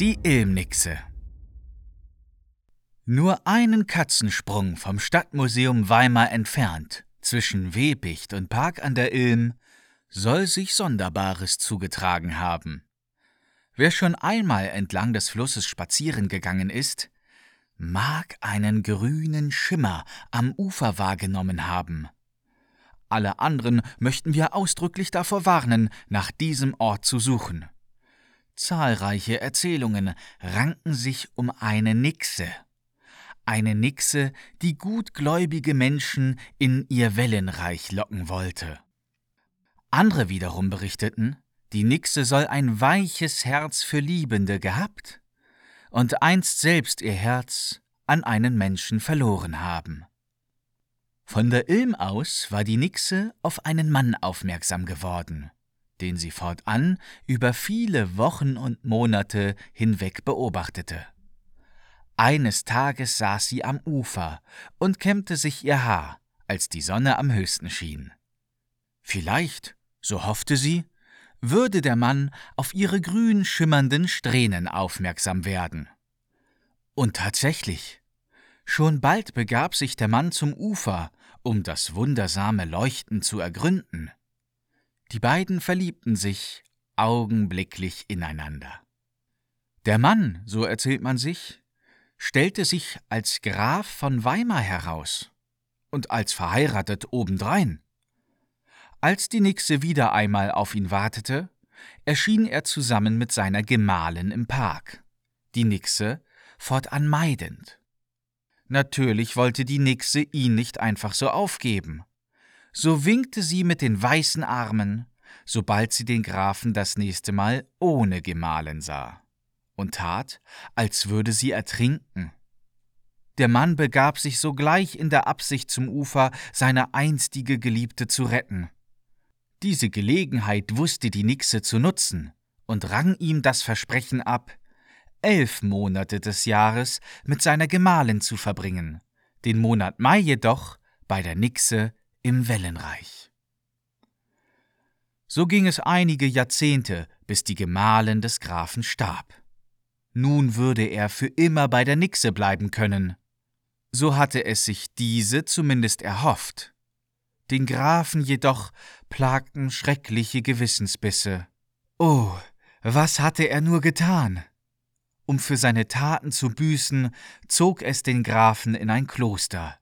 Die Ilmnixe Nur einen Katzensprung vom Stadtmuseum Weimar entfernt, zwischen Webicht und Park an der Ilm, soll sich Sonderbares zugetragen haben. Wer schon einmal entlang des Flusses spazieren gegangen ist, mag einen grünen Schimmer am Ufer wahrgenommen haben. Alle anderen möchten wir ausdrücklich davor warnen, nach diesem Ort zu suchen. Zahlreiche Erzählungen ranken sich um eine Nixe. Eine Nixe, die gutgläubige Menschen in ihr Wellenreich locken wollte. Andere wiederum berichteten, die Nixe soll ein weiches Herz für Liebende gehabt und einst selbst ihr Herz an einen Menschen verloren haben. Von der Ilm aus war die Nixe auf einen Mann aufmerksam geworden, den sie fortan über viele Wochen und Monate hinweg beobachtete. Eines Tages saß sie am Ufer und kämmte sich ihr Haar, als die Sonne am höchsten schien. Vielleicht, so hoffte sie, würde der Mann auf ihre grün schimmernden Strähnen aufmerksam werden. Und tatsächlich, schon bald begab sich der Mann zum Ufer, um das wundersame Leuchten zu ergründen. Die beiden verliebten sich augenblicklich ineinander. Der Mann, so erzählt man sich, stellte sich als Graf von Weimar heraus und als verheiratet obendrein. Als die Nixe wieder einmal auf ihn wartete, erschien er zusammen mit seiner Gemahlin im Park. Die Nixe fortan meidend. Natürlich wollte die Nixe ihn nicht einfach so aufgeben. So winkte sie mit den weißen Armen, sobald sie den Grafen das nächste Mal ohne Gemahlin sah, und tat, als würde sie ertrinken. Der Mann begab sich sogleich in der Absicht zum Ufer, seine einstige Geliebte zu retten. Diese Gelegenheit wusste die Nixe zu nutzen und rang ihm das Versprechen ab, elf Monate des Jahres mit seiner Gemahlin zu verbringen, den Monat Mai jedoch bei der Nixe im Wellenreich. So ging es einige Jahrzehnte, bis die Gemahlin des Grafen starb. Nun würde er für immer bei der Nixe bleiben können. So hatte es sich diese zumindest erhofft. Den Grafen jedoch plagten schreckliche Gewissensbisse. Oh, was hatte er nur getan? Um für seine Taten zu büßen, zog es den Grafen in ein Kloster.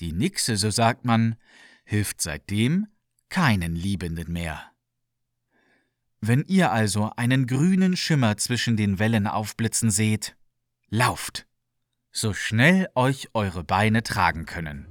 Die Nixe, so sagt man, hilft seitdem keinen Liebenden mehr. Wenn ihr also einen grünen Schimmer zwischen den Wellen aufblitzen seht, lauft, so schnell euch eure Beine tragen können.